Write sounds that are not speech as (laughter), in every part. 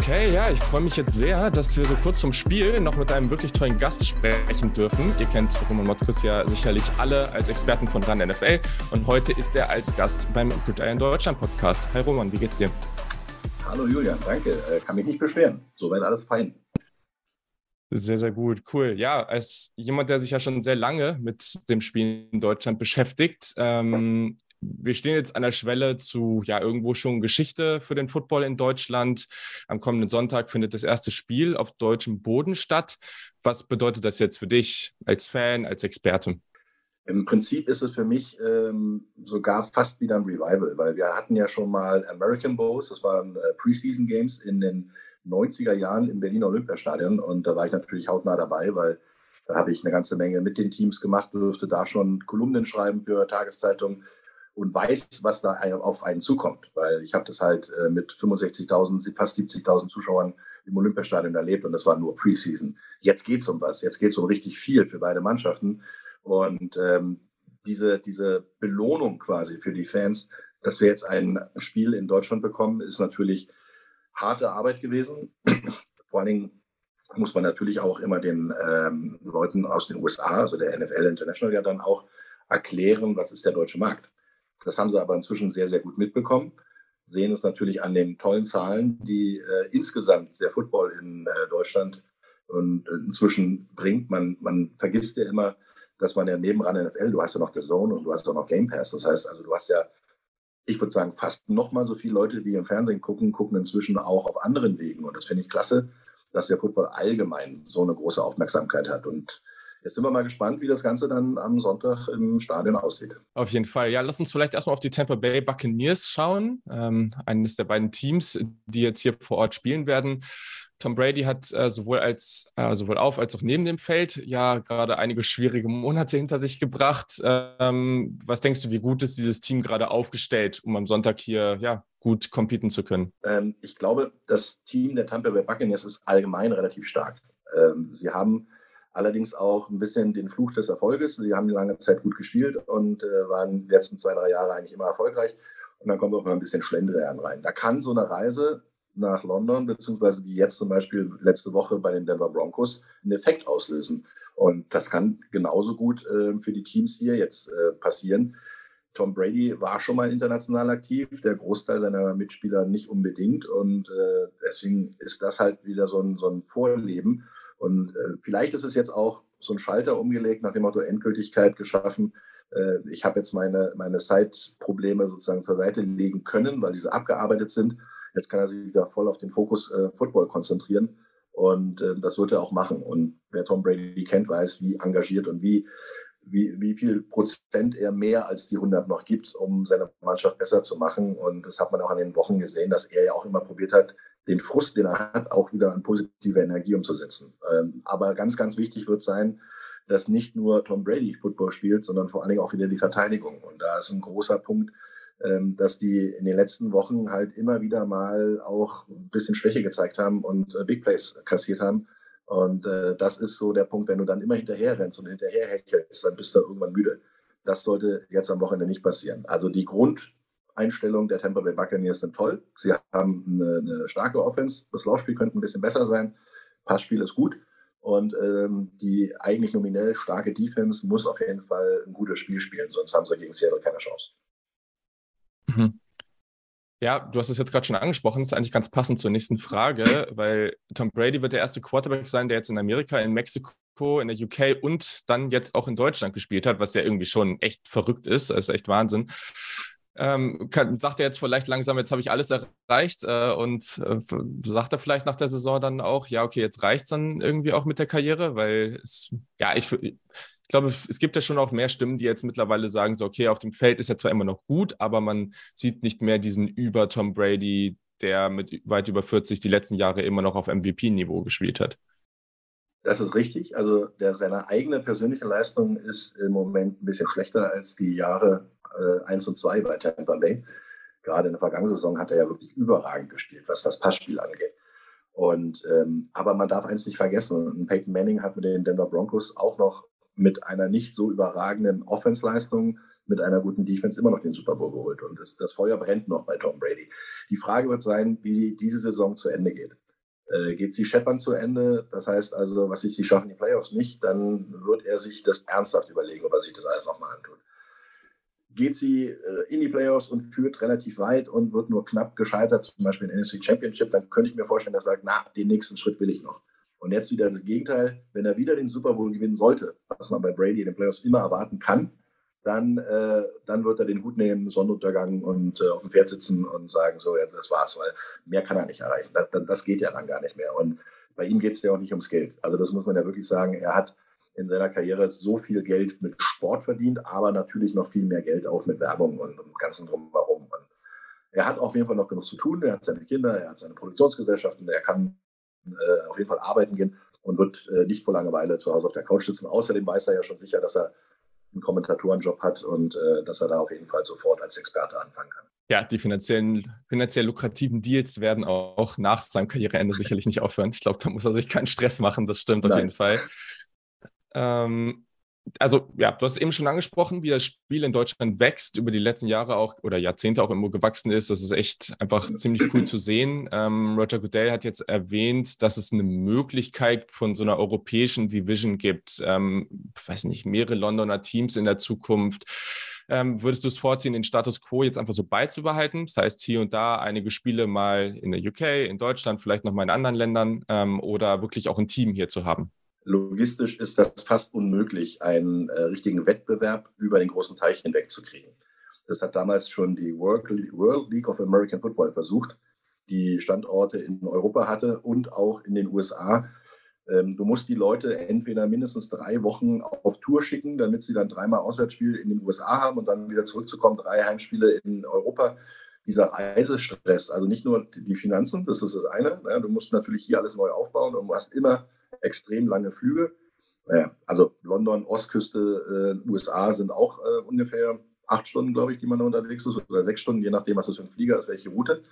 Okay, ja, ich freue mich jetzt sehr, dass wir so kurz zum Spiel noch mit einem wirklich tollen Gast sprechen dürfen. Ihr kennt Roman Motkus ja sicherlich alle als Experten von RAN NFL und heute ist er als Gast beim Gridiron Deutschland Podcast. Hi Roman, wie geht's dir? Hallo Julian, danke. Äh, kann mich nicht beschweren. Soweit alles fein. Sehr, sehr gut, cool. Ja, als jemand, der sich ja schon sehr lange mit dem Spiel in Deutschland beschäftigt, ähm, wir stehen jetzt an der Schwelle zu ja irgendwo schon Geschichte für den Football in Deutschland. Am kommenden Sonntag findet das erste Spiel auf deutschem Boden statt. Was bedeutet das jetzt für dich als Fan, als Experte? Im Prinzip ist es für mich ähm, sogar fast wieder ein Revival, weil wir hatten ja schon mal American Bowls, das waren äh, Preseason Games in den 90er Jahren im Berliner Olympiastadion und da war ich natürlich hautnah dabei, weil da habe ich eine ganze Menge mit den Teams gemacht, durfte da schon Kolumnen schreiben für Tageszeitungen und weiß, was da auf einen zukommt. Weil ich habe das halt äh, mit 65.000, fast 70.000 Zuschauern im Olympiastadion erlebt und das war nur Preseason. Jetzt geht es um was. Jetzt geht es um richtig viel für beide Mannschaften. Und ähm, diese, diese Belohnung quasi für die Fans, dass wir jetzt ein Spiel in Deutschland bekommen, ist natürlich harte Arbeit gewesen. Vor allen Dingen muss man natürlich auch immer den ähm, Leuten aus den USA, also der NFL International, ja dann auch erklären, was ist der deutsche Markt. Das haben sie aber inzwischen sehr, sehr gut mitbekommen. Sehen es natürlich an den tollen Zahlen, die äh, insgesamt der Football in äh, Deutschland und äh, inzwischen bringt. Man, man vergisst ja immer, dass man ja nebenan NFL, du hast ja noch The Zone und du hast auch noch Game Pass. Das heißt also, du hast ja, ich würde sagen, fast noch mal so viele Leute, die im Fernsehen gucken, gucken inzwischen auch auf anderen Wegen. Und das finde ich klasse, dass der Football allgemein so eine große Aufmerksamkeit hat. Und Jetzt sind wir mal gespannt, wie das Ganze dann am Sonntag im Stadion aussieht. Auf jeden Fall. Ja, lass uns vielleicht erstmal auf die Tampa Bay Buccaneers schauen. Ähm, eines der beiden Teams, die jetzt hier vor Ort spielen werden. Tom Brady hat äh, sowohl als äh, sowohl auf als auch neben dem Feld ja gerade einige schwierige Monate hinter sich gebracht. Ähm, was denkst du, wie gut ist dieses Team gerade aufgestellt, um am Sonntag hier ja gut competen zu können? Ähm, ich glaube, das Team der Tampa Bay Buccaneers ist allgemein relativ stark. Ähm, sie haben allerdings auch ein bisschen den Fluch des Erfolges. Sie haben lange Zeit gut gespielt und äh, waren die letzten zwei, drei Jahre eigentlich immer erfolgreich. Und dann kommt auch mal ein bisschen Schlendrian rein. Da kann so eine Reise nach London, beziehungsweise wie jetzt zum Beispiel letzte Woche bei den Denver Broncos, einen Effekt auslösen. Und das kann genauso gut äh, für die Teams hier jetzt äh, passieren. Tom Brady war schon mal international aktiv, der Großteil seiner Mitspieler nicht unbedingt. Und äh, deswegen ist das halt wieder so ein, so ein Vorleben. Und äh, vielleicht ist es jetzt auch so ein Schalter umgelegt, nach dem Motto Endgültigkeit geschaffen. Äh, ich habe jetzt meine, meine Side-Probleme sozusagen zur Seite legen können, weil diese abgearbeitet sind. Jetzt kann er sich wieder voll auf den Fokus äh, Football konzentrieren. Und äh, das wird er auch machen. Und wer Tom Brady kennt, weiß, wie engagiert und wie, wie, wie viel Prozent er mehr als die 100 noch gibt, um seine Mannschaft besser zu machen. Und das hat man auch an den Wochen gesehen, dass er ja auch immer probiert hat, den Frust, den er hat, auch wieder an positive Energie umzusetzen. Ähm, aber ganz, ganz wichtig wird sein, dass nicht nur Tom Brady Football spielt, sondern vor allen Dingen auch wieder die Verteidigung. Und da ist ein großer Punkt, ähm, dass die in den letzten Wochen halt immer wieder mal auch ein bisschen Schwäche gezeigt haben und äh, Big Plays kassiert haben. Und äh, das ist so der Punkt, wenn du dann immer hinterher rennst und hinterher hechelst, dann bist du irgendwann müde. Das sollte jetzt am Wochenende nicht passieren. Also die Grund, Einstellung der Tampa Bay Buccaneers sind toll. Sie haben eine, eine starke Offense. Das Laufspiel könnte ein bisschen besser sein. Passspiel ist gut. Und ähm, die eigentlich nominell starke Defense muss auf jeden Fall ein gutes Spiel spielen, sonst haben sie gegen Seattle keine Chance. Mhm. Ja, du hast es jetzt gerade schon angesprochen, das ist eigentlich ganz passend zur nächsten Frage, (clears throat) weil Tom Brady wird der erste Quarterback sein, der jetzt in Amerika, in Mexiko, in der UK und dann jetzt auch in Deutschland gespielt hat, was ja irgendwie schon echt verrückt ist, das ist echt Wahnsinn ähm, kann, sagt er jetzt vielleicht langsam, jetzt habe ich alles erreicht äh, und äh, sagt er vielleicht nach der Saison dann auch, ja, okay, jetzt reicht es dann irgendwie auch mit der Karriere, weil es, ja, ich, ich glaube, es gibt ja schon auch mehr Stimmen, die jetzt mittlerweile sagen, so, okay, auf dem Feld ist er zwar immer noch gut, aber man sieht nicht mehr diesen über Tom Brady, der mit weit über 40 die letzten Jahre immer noch auf MVP-Niveau gespielt hat. Das ist richtig. Also der, seine eigene persönliche Leistung ist im Moment ein bisschen schlechter als die Jahre äh, 1 und 2 bei Tampa Bay. Gerade in der vergangenen Saison hat er ja wirklich überragend gespielt, was das Passspiel angeht. Und, ähm, aber man darf eins nicht vergessen, Peyton Manning hat mit den Denver Broncos auch noch mit einer nicht so überragenden Offensleistung, mit einer guten Defense immer noch den Super Bowl geholt. Und das, das Feuer brennt noch bei Tom Brady. Die Frage wird sein, wie diese Saison zu Ende geht. Äh, geht sie scheppern zu Ende, das heißt also, was sich sie schaffen, die Playoffs nicht, dann wird er sich das ernsthaft überlegen, ob er sich das alles nochmal antut. Geht sie äh, in die Playoffs und führt relativ weit und wird nur knapp gescheitert, zum Beispiel in NSC Championship, dann könnte ich mir vorstellen, dass er sagt, na, den nächsten Schritt will ich noch. Und jetzt wieder das Gegenteil, wenn er wieder den Super Bowl gewinnen sollte, was man bei Brady in den Playoffs immer erwarten kann, dann, äh, dann wird er den Hut nehmen, Sonnenuntergang und äh, auf dem Pferd sitzen und sagen, so, ja, das war's, weil mehr kann er nicht erreichen. Das, das geht ja dann gar nicht mehr. Und bei ihm geht es ja auch nicht ums Geld. Also das muss man ja wirklich sagen. Er hat in seiner Karriere so viel Geld mit Sport verdient, aber natürlich noch viel mehr Geld auch mit Werbung und, und ganzen drumherum. Und er hat auf jeden Fall noch genug zu tun. Er hat seine Kinder, er hat seine Produktionsgesellschaften, er kann äh, auf jeden Fall arbeiten gehen und wird äh, nicht vor Langeweile zu Hause auf der Couch sitzen. Außerdem weiß er ja schon sicher, dass er einen Kommentatorenjob hat und äh, dass er da auf jeden Fall sofort als Experte anfangen kann. Ja, die finanziellen, finanziell lukrativen Deals werden auch nach seinem Karriereende sicherlich nicht aufhören. Ich glaube, da muss er sich keinen Stress machen, das stimmt Nein. auf jeden Fall. Ähm, also ja, du hast es eben schon angesprochen, wie das Spiel in Deutschland wächst, über die letzten Jahre auch oder Jahrzehnte auch immer gewachsen ist. Das ist echt einfach ziemlich cool zu sehen. Ähm, Roger Goodell hat jetzt erwähnt, dass es eine Möglichkeit von so einer europäischen Division gibt. Ähm, weiß nicht, mehrere Londoner Teams in der Zukunft. Ähm, würdest du es vorziehen, den Status quo jetzt einfach so beizubehalten? Das heißt, hier und da einige Spiele mal in der UK, in Deutschland, vielleicht nochmal in anderen Ländern ähm, oder wirklich auch ein Team hier zu haben? Logistisch ist das fast unmöglich, einen äh, richtigen Wettbewerb über den großen Teich hinweg zu kriegen. Das hat damals schon die World, World League of American Football versucht, die Standorte in Europa hatte und auch in den USA. Ähm, du musst die Leute entweder mindestens drei Wochen auf Tour schicken, damit sie dann dreimal Auswärtsspiele in den USA haben und dann wieder zurückzukommen, drei Heimspiele in Europa. Dieser Reisestress, also nicht nur die Finanzen, das ist das eine. Ne? Du musst natürlich hier alles neu aufbauen und du hast immer extrem lange Flüge. Naja, also London, Ostküste, äh, USA sind auch äh, ungefähr acht Stunden, glaube ich, die man da unterwegs ist, oder sechs Stunden, je nachdem, was das für ein Flieger ist, welche Route.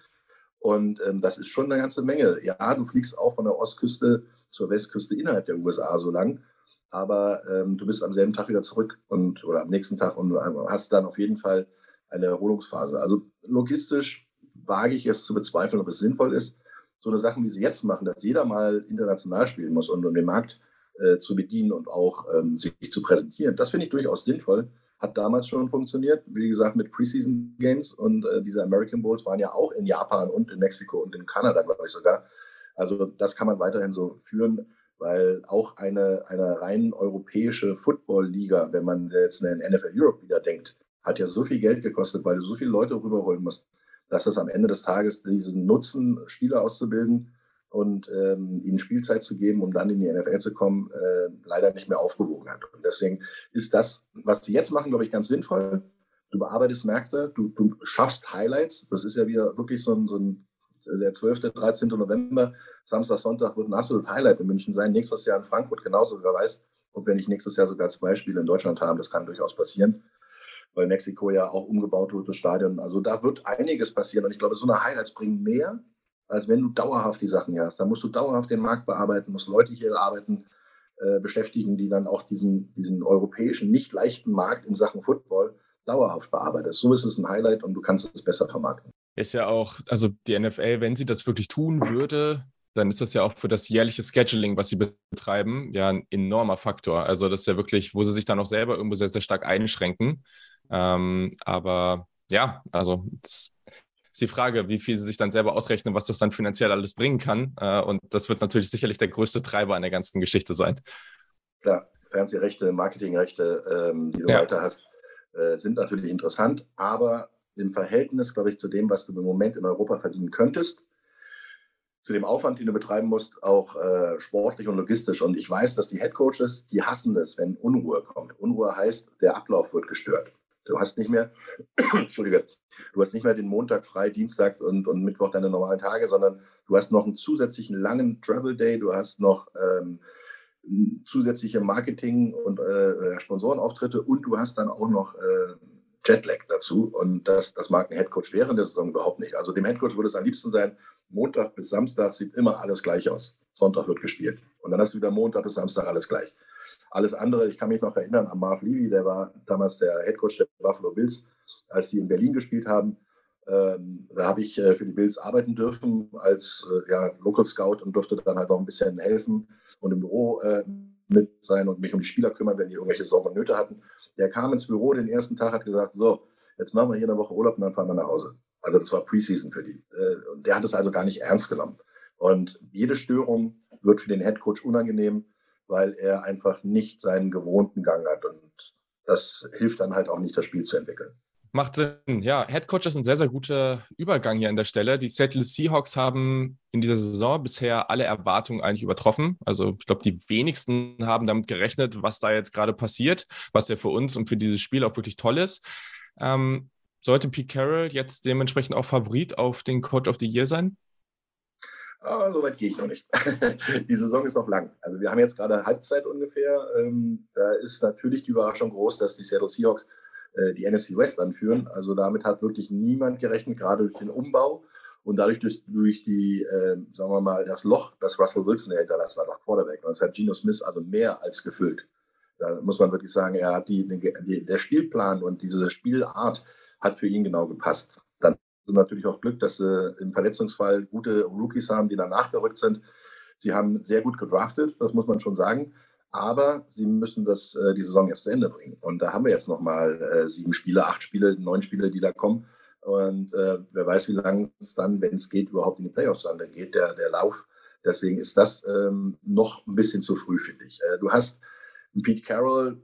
Und ähm, das ist schon eine ganze Menge. Ja, du fliegst auch von der Ostküste zur Westküste innerhalb der USA so lang, aber ähm, du bist am selben Tag wieder zurück und oder am nächsten Tag und hast dann auf jeden Fall eine Erholungsphase. Also logistisch wage ich es zu bezweifeln, ob es sinnvoll ist so eine Sachen, wie sie jetzt machen, dass jeder mal international spielen muss und um den Markt äh, zu bedienen und auch ähm, sich zu präsentieren. Das finde ich durchaus sinnvoll. Hat damals schon funktioniert. Wie gesagt, mit Preseason Games und äh, diese American Bowls waren ja auch in Japan und in Mexiko und in Kanada, glaube ich sogar. Also das kann man weiterhin so führen, weil auch eine, eine rein europäische Football-Liga, wenn man jetzt in NFL Europe wieder denkt, hat ja so viel Geld gekostet, weil du so viele Leute rüberholen musst dass es am Ende des Tages diesen Nutzen, Spieler auszubilden und ähm, ihnen Spielzeit zu geben, um dann in die NFL zu kommen, äh, leider nicht mehr aufgewogen hat. Und deswegen ist das, was sie jetzt machen, glaube ich, ganz sinnvoll. Du bearbeitest Märkte, du, du schaffst Highlights. Das ist ja wieder wirklich so ein, so ein der 12., 13. November, Samstag, Sonntag wird ein absolutes Highlight in München sein. Nächstes Jahr in Frankfurt genauso. Wer weiß, ob wir nicht nächstes Jahr sogar zwei Spiele in Deutschland haben. Das kann durchaus passieren weil Mexiko ja auch umgebaut wird, das Stadion. Also da wird einiges passieren. Und ich glaube, so eine Highlights bringen mehr, als wenn du dauerhaft die Sachen hier hast. Da musst du dauerhaft den Markt bearbeiten, musst Leute hier arbeiten, äh, beschäftigen, die dann auch diesen, diesen europäischen, nicht leichten Markt in Sachen Football dauerhaft bearbeiten. So ist es ein Highlight und du kannst es besser vermarkten. Ist ja auch, also die NFL, wenn sie das wirklich tun würde, dann ist das ja auch für das jährliche Scheduling, was sie betreiben, ja ein enormer Faktor. Also das ist ja wirklich, wo sie sich dann auch selber irgendwo sehr, sehr stark einschränken. Ähm, aber ja, also das ist die Frage, wie viel sie sich dann selber ausrechnen, was das dann finanziell alles bringen kann. Äh, und das wird natürlich sicherlich der größte Treiber an der ganzen Geschichte sein. Klar, Fernsehrechte, Marketingrechte, ähm, die du ja. weiter hast, äh, sind natürlich interessant, aber im Verhältnis, glaube ich, zu dem, was du im Moment in Europa verdienen könntest, zu dem Aufwand, den du betreiben musst, auch äh, sportlich und logistisch. Und ich weiß, dass die Headcoaches, die hassen das, wenn Unruhe kommt. Unruhe heißt, der Ablauf wird gestört. Du hast nicht mehr, (clears throat) Entschuldige, du hast nicht mehr den Montag frei, Dienstags und, und Mittwoch deine normalen Tage, sondern du hast noch einen zusätzlichen langen Travel Day, du hast noch ähm, zusätzliche Marketing- und äh, Sponsorenauftritte und du hast dann auch noch äh, Jetlag dazu. Und das, das mag ein Headcoach während der Saison überhaupt nicht. Also dem Headcoach würde es am liebsten sein, Montag bis Samstag sieht immer alles gleich aus. Sonntag wird gespielt. Und dann hast du wieder Montag bis Samstag alles gleich. Alles andere, ich kann mich noch erinnern an Marv Levy, der war damals der Headcoach der Buffalo Bills, als sie in Berlin gespielt haben. Ähm, da habe ich äh, für die Bills arbeiten dürfen als äh, ja, Local Scout und durfte dann halt auch ein bisschen helfen und im Büro äh, mit sein und mich um die Spieler kümmern, wenn die irgendwelche Sorgen und Nöte hatten. Der kam ins Büro den ersten Tag, hat gesagt, so, jetzt machen wir hier eine Woche Urlaub und dann fahren wir nach Hause. Also das war Preseason für die. Äh, und der hat es also gar nicht ernst genommen. Und jede Störung wird für den Head Coach unangenehm, weil er einfach nicht seinen gewohnten Gang hat. Und das hilft dann halt auch nicht, das Spiel zu entwickeln. Macht Sinn. Ja, Head Coach ist ein sehr, sehr guter Übergang hier an der Stelle. Die Seattle Seahawks haben in dieser Saison bisher alle Erwartungen eigentlich übertroffen. Also ich glaube, die wenigsten haben damit gerechnet, was da jetzt gerade passiert, was ja für uns und für dieses Spiel auch wirklich toll ist. Ähm, sollte Pete Carroll jetzt dementsprechend auch Favorit auf den Coach of the Year sein? Aber so weit gehe ich noch nicht. (laughs) die Saison ist noch lang. Also wir haben jetzt gerade Halbzeit ungefähr. Ähm, da ist natürlich die Überraschung groß, dass die Seattle Seahawks äh, die NFC West anführen. Also damit hat wirklich niemand gerechnet, gerade durch den Umbau und dadurch durch, durch die, äh, sagen wir mal, das Loch, das Russell Wilson hinterlassen hat, nach Quarterback. Und das hat Geno Smith also mehr als gefüllt. Da muss man wirklich sagen, er hat die, die, der Spielplan und diese Spielart hat für ihn genau gepasst. Natürlich auch Glück, dass sie im Verletzungsfall gute Rookies haben, die danach gerückt sind. Sie haben sehr gut gedraftet, das muss man schon sagen aber sie müssen das, äh, die Saison erst zu Ende bringen. Und da haben wir jetzt nochmal äh, sieben Spiele, acht Spiele, neun Spiele, die da kommen. Und äh, wer weiß, wie lange es dann, wenn es geht, überhaupt in die Playoffs dann, geht der, der Lauf. Deswegen ist das ähm, noch ein bisschen zu früh, finde ich. Äh, du hast Pete Carroll,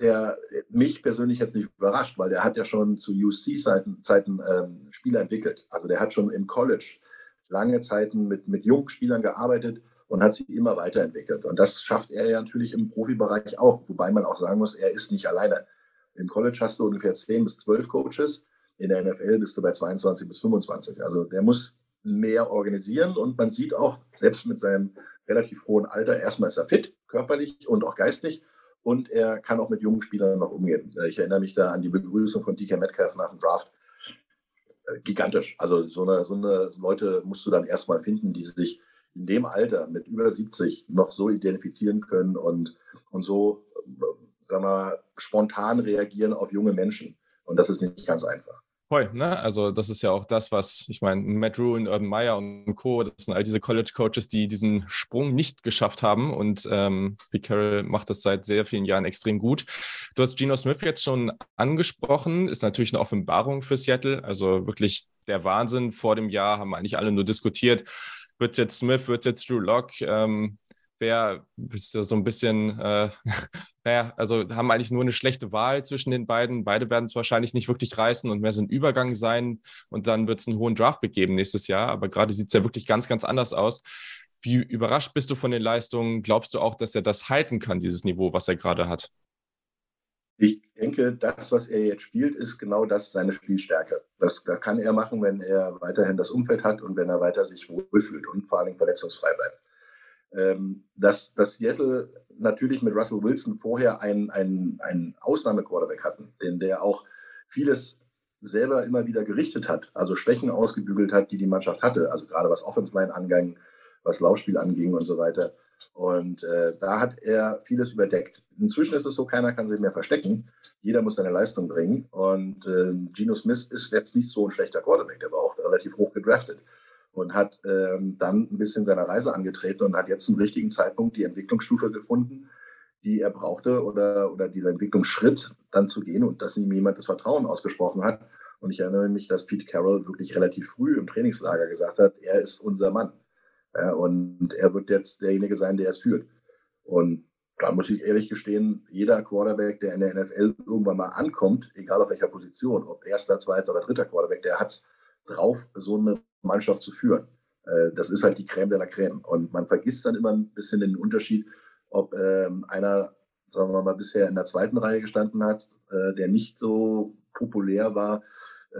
der mich persönlich jetzt nicht überrascht, weil der hat ja schon zu UC-Zeiten Zeiten, ähm, Spieler entwickelt. Also der hat schon im College lange Zeiten mit, mit jungen Spielern gearbeitet und hat sie immer weiterentwickelt. Und das schafft er ja natürlich im Profibereich auch, wobei man auch sagen muss, er ist nicht alleine. Im College hast du ungefähr 10 bis 12 Coaches, in der NFL bist du bei 22 bis 25. Also der muss mehr organisieren und man sieht auch, selbst mit seinem relativ hohen Alter, erstmal ist er fit, körperlich und auch geistig und er kann auch mit jungen Spielern noch umgehen. Ich erinnere mich da an die Begrüßung von DK Metcalf nach dem Draft. Äh, gigantisch. Also so eine, so eine Leute musst du dann erstmal finden, die sich in dem Alter mit über 70 noch so identifizieren können und, und so, sagen wir, spontan reagieren auf junge Menschen. Und das ist nicht ganz einfach. Voll, ne? Also das ist ja auch das, was, ich meine, Matt Rule Urban Meyer und Co., das sind all diese College-Coaches, die diesen Sprung nicht geschafft haben und ähm, Pete Carroll macht das seit sehr vielen Jahren extrem gut. Du hast Geno Smith jetzt schon angesprochen, ist natürlich eine Offenbarung für Seattle, also wirklich der Wahnsinn. Vor dem Jahr haben eigentlich alle nur diskutiert, wird es jetzt Smith, wird es jetzt Drew Locke? Ähm, wer so ein bisschen, äh, (laughs) naja, also haben eigentlich nur eine schlechte Wahl zwischen den beiden. Beide werden es wahrscheinlich nicht wirklich reißen und mehr so ein Übergang sein und dann wird es einen hohen Draft begeben nächstes Jahr. Aber gerade sieht es ja wirklich ganz, ganz anders aus. Wie überrascht bist du von den Leistungen? Glaubst du auch, dass er das halten kann, dieses Niveau, was er gerade hat? Ich denke, das, was er jetzt spielt, ist genau das seine Spielstärke. Das, das kann er machen, wenn er weiterhin das Umfeld hat und wenn er weiter sich wohlfühlt und vor allem verletzungsfrei bleibt. Ähm, dass, dass Seattle natürlich mit Russell Wilson vorher einen, einen, Ausnahmequarterback hatten, den der auch vieles selber immer wieder gerichtet hat, also Schwächen ausgebügelt hat, die die Mannschaft hatte, also gerade was Offense Line anging, was Laufspiel anging und so weiter. Und äh, da hat er vieles überdeckt. Inzwischen ist es so, keiner kann sich mehr verstecken. Jeder muss seine Leistung bringen. Und äh, Geno Smith ist jetzt nicht so ein schlechter Quarterback. Der war auch relativ hoch gedraftet und hat ähm, dann ein bisschen seine Reise angetreten und hat jetzt zum richtigen Zeitpunkt die Entwicklungsstufe gefunden, die er brauchte oder, oder dieser Entwicklungsschritt dann zu gehen und dass ihm jemand das Vertrauen ausgesprochen hat. Und ich erinnere mich, dass Pete Carroll wirklich relativ früh im Trainingslager gesagt hat, er ist unser Mann. Ja, und er wird jetzt derjenige sein, der es führt. Und da muss ich ehrlich gestehen, jeder Quarterback, der in der NFL irgendwann mal ankommt, egal auf welcher Position, ob erster, zweiter oder dritter Quarterback, der hat es drauf, so eine Mannschaft zu führen. Äh, das ist halt die Crème de la Crème. Und man vergisst dann immer ein bisschen den Unterschied, ob ähm, einer, sagen wir mal, bisher in der zweiten Reihe gestanden hat, äh, der nicht so populär war,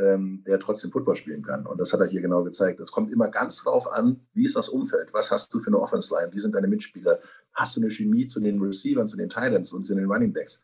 ähm, der trotzdem Football spielen kann. Und das hat er hier genau gezeigt. Es kommt immer ganz drauf an, wie ist das Umfeld? Was hast du für eine Offense-Line? Wie sind deine Mitspieler? Hast du eine Chemie zu den Receivern, zu den Titans und zu den Running Backs?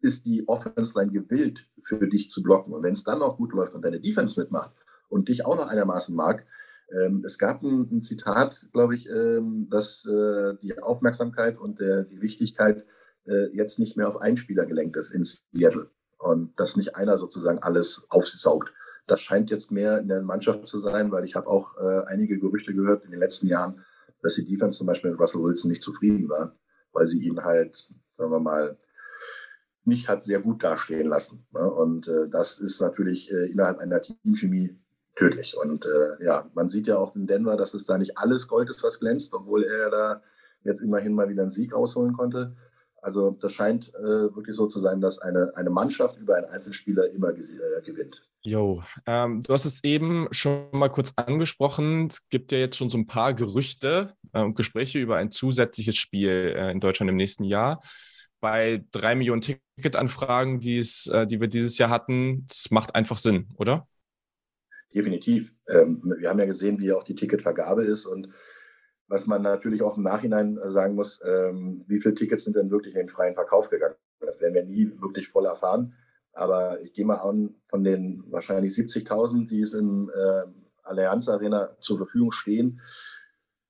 Ist die Offense-Line gewillt, für dich zu blocken? Und wenn es dann auch gut läuft und deine Defense mitmacht und dich auch noch einigermaßen mag, ähm, es gab ein, ein Zitat, glaube ich, ähm, dass äh, die Aufmerksamkeit und der, die Wichtigkeit äh, jetzt nicht mehr auf einen Spieler gelenkt ist in Seattle und dass nicht einer sozusagen alles aufsaugt. das scheint jetzt mehr in der Mannschaft zu sein, weil ich habe auch äh, einige Gerüchte gehört in den letzten Jahren, dass die Defense zum Beispiel mit Russell Wilson nicht zufrieden war, weil sie ihn halt, sagen wir mal, nicht hat sehr gut dastehen lassen. Ne? Und äh, das ist natürlich äh, innerhalb einer Teamchemie tödlich. Und äh, ja, man sieht ja auch in Denver, dass es da nicht alles Gold ist, was glänzt, obwohl er da jetzt immerhin mal wieder einen Sieg rausholen konnte. Also das scheint äh, wirklich so zu sein, dass eine, eine Mannschaft über einen Einzelspieler immer äh, gewinnt. Jo, ähm, du hast es eben schon mal kurz angesprochen. Es gibt ja jetzt schon so ein paar Gerüchte äh, und Gespräche über ein zusätzliches Spiel äh, in Deutschland im nächsten Jahr. Bei drei Millionen Ticketanfragen, die, es, äh, die wir dieses Jahr hatten, das macht einfach Sinn, oder? Definitiv. Ähm, wir haben ja gesehen, wie auch die Ticketvergabe ist und was man natürlich auch im Nachhinein äh, sagen muss, ähm, wie viele Tickets sind denn wirklich in den freien Verkauf gegangen? Das werden wir nie wirklich voll erfahren. Aber ich gehe mal an, von den wahrscheinlich 70.000, die es im äh, Allianz Arena zur Verfügung stehen,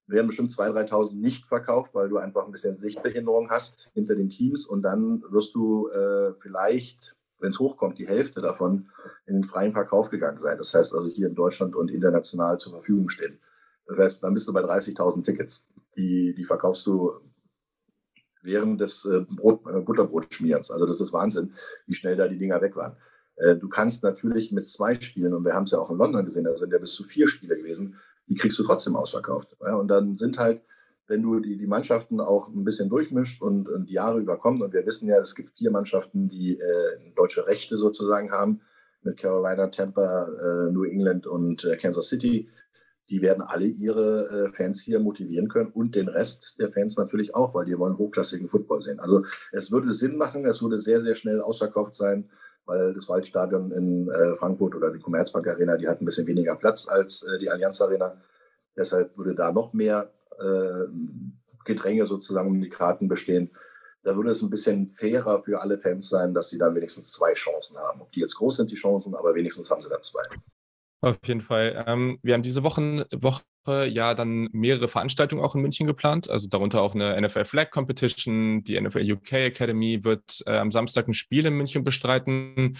werden bestimmt 2.000, 3.000 nicht verkauft, weil du einfach ein bisschen Sichtbehinderung hast hinter den Teams. Und dann wirst du äh, vielleicht, wenn es hochkommt, die Hälfte davon in den freien Verkauf gegangen sein. Das heißt also hier in Deutschland und international zur Verfügung stehen. Das heißt, dann bist du bei 30.000 Tickets. Die, die verkaufst du während des äh, Brot, äh, Butterbrotschmierens. Also das ist Wahnsinn, wie schnell da die Dinger weg waren. Äh, du kannst natürlich mit zwei Spielen, und wir haben es ja auch in London gesehen, da sind ja bis zu vier Spiele gewesen, die kriegst du trotzdem ausverkauft. Und dann sind halt, wenn du die, die Mannschaften auch ein bisschen durchmischt und, und die Jahre überkommen, und wir wissen ja, es gibt vier Mannschaften, die äh, deutsche Rechte sozusagen haben, mit Carolina, Tampa, äh, New England und äh, Kansas City die werden alle ihre äh, Fans hier motivieren können und den Rest der Fans natürlich auch, weil die wollen hochklassigen Football sehen. Also es würde Sinn machen, es würde sehr, sehr schnell ausverkauft sein, weil das Waldstadion in äh, Frankfurt oder die Commerzbank Arena, die hat ein bisschen weniger Platz als äh, die Allianz Arena. Deshalb würde da noch mehr äh, Gedränge sozusagen um die Karten bestehen. Da würde es ein bisschen fairer für alle Fans sein, dass sie dann wenigstens zwei Chancen haben. Ob die jetzt groß sind, die Chancen, aber wenigstens haben sie dann zwei. Auf jeden Fall. Ähm, wir haben diese Wochen, Woche ja dann mehrere Veranstaltungen auch in München geplant, also darunter auch eine NFL Flag Competition. Die NFL UK Academy wird äh, am Samstag ein Spiel in München bestreiten.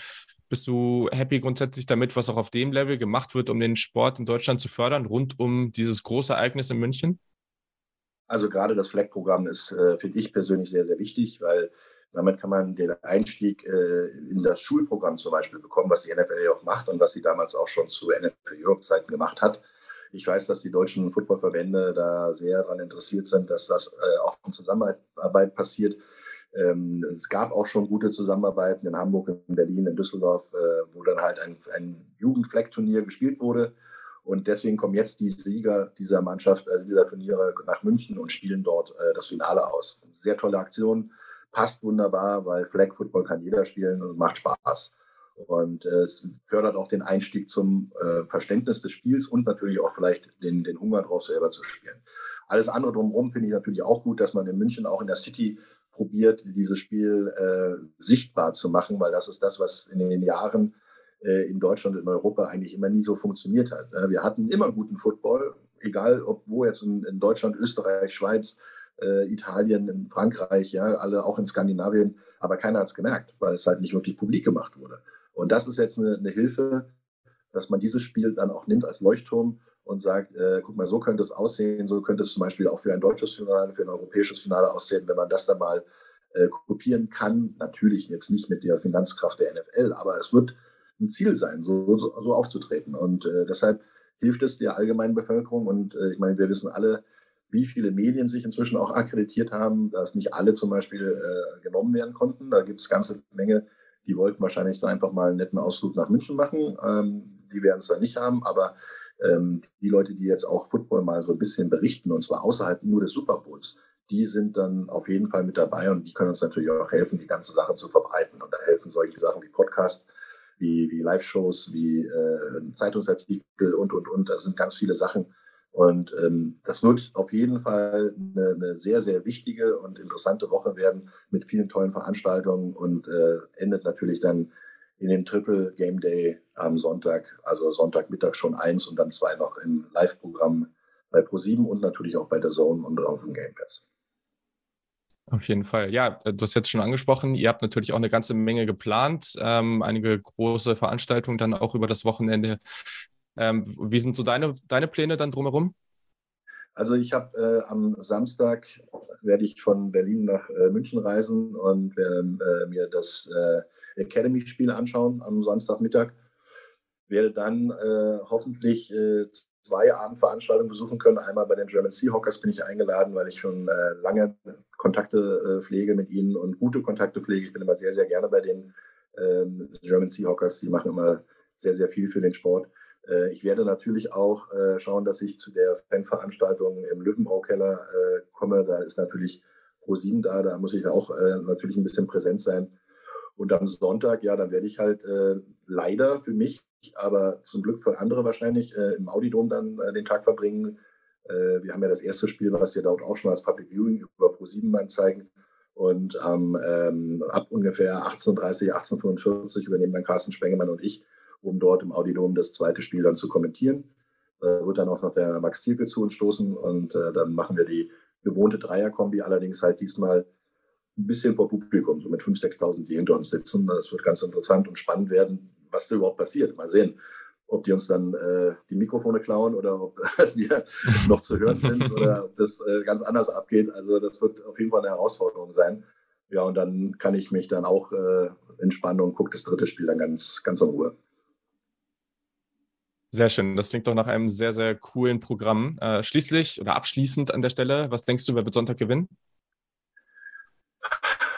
Bist du happy grundsätzlich damit, was auch auf dem Level gemacht wird, um den Sport in Deutschland zu fördern, rund um dieses große Ereignis in München? Also gerade das Flag-Programm ist, äh, finde ich persönlich sehr, sehr wichtig, weil damit kann man den Einstieg äh, in das Schulprogramm zum Beispiel bekommen, was die NFL ja auch macht und was sie damals auch schon zu NFL Europe-Zeiten gemacht hat. Ich weiß, dass die deutschen Footballverbände da sehr daran interessiert sind, dass das äh, auch in Zusammenarbeit passiert. Ähm, es gab auch schon gute Zusammenarbeiten in Hamburg, in Berlin, in Düsseldorf, äh, wo dann halt ein, ein Jugendfleck-Turnier gespielt wurde. Und deswegen kommen jetzt die Sieger dieser Mannschaft, also dieser Turniere nach München und spielen dort äh, das Finale aus. Sehr tolle Aktion passt wunderbar, weil Flag Football kann jeder spielen und macht Spaß. Und äh, es fördert auch den Einstieg zum äh, Verständnis des Spiels und natürlich auch vielleicht den, den Hunger drauf, selber zu spielen. Alles andere drumherum finde ich natürlich auch gut, dass man in München auch in der City probiert, dieses Spiel äh, sichtbar zu machen, weil das ist das, was in den Jahren in Deutschland in Europa eigentlich immer nie so funktioniert hat. Wir hatten immer guten Football, egal ob wo jetzt in, in Deutschland, Österreich, Schweiz, äh, Italien, in Frankreich, ja, alle auch in Skandinavien, aber keiner hat es gemerkt, weil es halt nicht wirklich publik gemacht wurde. Und das ist jetzt eine, eine Hilfe, dass man dieses Spiel dann auch nimmt als Leuchtturm und sagt, äh, guck mal, so könnte es aussehen, so könnte es zum Beispiel auch für ein deutsches Finale, für ein europäisches Finale aussehen, wenn man das dann mal äh, kopieren kann. Natürlich jetzt nicht mit der Finanzkraft der NFL, aber es wird ein Ziel sein, so, so, aufzutreten. Und äh, deshalb hilft es der allgemeinen Bevölkerung. Und äh, ich meine, wir wissen alle, wie viele Medien sich inzwischen auch akkreditiert haben, dass nicht alle zum Beispiel äh, genommen werden konnten. Da gibt es ganze Menge, die wollten wahrscheinlich einfach mal einen netten Ausflug nach München machen. Ähm, die werden es dann nicht haben, aber ähm, die Leute, die jetzt auch Football mal so ein bisschen berichten, und zwar außerhalb nur des Super Bowls, die sind dann auf jeden Fall mit dabei und die können uns natürlich auch helfen, die ganze Sache zu verbreiten. Und da helfen solche Sachen wie Podcasts, wie, wie Live-Shows, wie äh, Zeitungsartikel und, und, und. Da sind ganz viele Sachen, und ähm, das wird auf jeden Fall eine, eine, sehr, sehr wichtige und interessante Woche werden mit vielen tollen Veranstaltungen und äh, endet natürlich dann in dem Triple Game Day am Sonntag, also Sonntagmittag schon eins und dann zwei noch im Live-Programm bei ProSieben und natürlich auch bei der Zone und auf dem Game Pass. Auf jeden Fall. Ja, du hast jetzt schon angesprochen, ihr habt natürlich auch eine ganze Menge geplant, ähm, einige große Veranstaltungen dann auch über das Wochenende. Ähm, wie sind so deine, deine Pläne dann drumherum? Also ich habe äh, am Samstag werde ich von Berlin nach äh, München reisen und werde äh, mir das äh, Academy-Spiel anschauen am Samstagmittag. Werde dann äh, hoffentlich äh, zwei Abendveranstaltungen besuchen können. Einmal bei den German Seahawkers bin ich eingeladen, weil ich schon lange Kontakte pflege mit ihnen und gute Kontakte pflege. Ich bin immer sehr, sehr gerne bei den ähm, German Seahawkers. Die machen immer sehr, sehr viel für den Sport. Äh, ich werde natürlich auch äh, schauen, dass ich zu der Fanveranstaltung im Löwenbraukeller äh, komme. Da ist natürlich Pro7 da, da muss ich auch natürlich ein bisschen präsent sein. Und am Sonntag, ja, dann werde ich halt leider für mich, aber zum Glück für andere wahrscheinlich im Audidom dann den Tag verbringen. Wir haben ja das erste Spiel, was wir dort auch schon als Public Viewing über Pro7 anzeigen. Und ähm, ab ungefähr 18.30 18.45 übernehmen dann Carsten Spengemann und ich um dort im Audidom das zweite Spiel dann zu kommentieren. Äh, wird dann auch noch der Max Thielke zu uns stoßen und äh, dann machen wir die gewohnte Dreierkombi, allerdings halt diesmal ein bisschen vor Publikum, so mit 5.000, 6.000, die hinter uns sitzen. Das wird ganz interessant und spannend werden, was da überhaupt passiert. Mal sehen, ob die uns dann äh, die Mikrofone klauen oder ob (laughs) wir noch zu hören sind oder (laughs) ob das äh, ganz anders abgeht. Also das wird auf jeden Fall eine Herausforderung sein. Ja, und dann kann ich mich dann auch äh, entspannen und gucke das dritte Spiel dann ganz, ganz in Ruhe. Sehr schön. Das klingt doch nach einem sehr, sehr coolen Programm. Äh, schließlich oder abschließend an der Stelle, was denkst du, wer wird Sonntag gewinnen?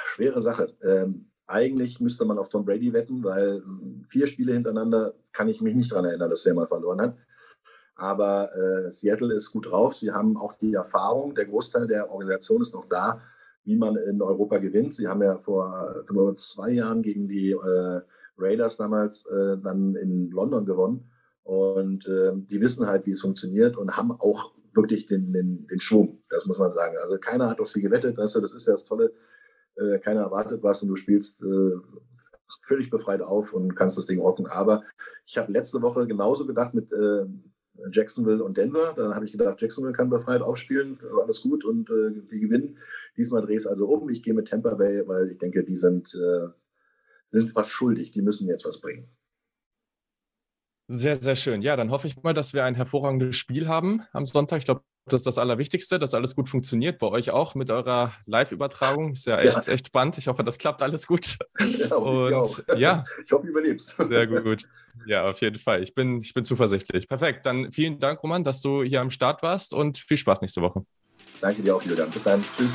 Schwere Sache. Ähm, eigentlich müsste man auf Tom Brady wetten, weil vier Spiele hintereinander kann ich mich nicht daran erinnern, dass er mal verloren hat. Aber äh, Seattle ist gut drauf. Sie haben auch die Erfahrung, der Großteil der Organisation ist noch da, wie man in Europa gewinnt. Sie haben ja vor, vor zwei Jahren gegen die äh, Raiders damals äh, dann in London gewonnen. Und äh, die wissen halt, wie es funktioniert und haben auch wirklich den, den, den Schwung, das muss man sagen. Also keiner hat auf sie gewettet, weißt du, das ist ja das Tolle. Äh, keiner erwartet was und du spielst äh, völlig befreit auf und kannst das Ding rocken. Aber ich habe letzte Woche genauso gedacht mit äh, Jacksonville und Denver. Da habe ich gedacht, Jacksonville kann befreit aufspielen, alles gut und äh, wir gewinnen. Diesmal drehe ich es also um. Ich gehe mit Tampa Bay, weil ich denke, die sind, äh, sind was schuldig. Die müssen jetzt was bringen. Sehr, sehr schön. Ja, dann hoffe ich mal, dass wir ein hervorragendes Spiel haben am Sonntag. Ich glaube, das ist das Allerwichtigste, dass alles gut funktioniert. Bei euch auch mit eurer Live-Übertragung. Ist ja echt, ja. echt spannend. Ich hoffe, das klappt alles gut. Ja, Und ich ja. Ich hoffe, du überlebst. Sehr gut. Ja, auf jeden Fall. Ich bin, ich bin zuversichtlich. Perfekt. Dann vielen Dank, Roman, dass du hier am Start warst und viel Spaß nächste Woche. Danke dir auch, Julian. Bis dann. Tschüss.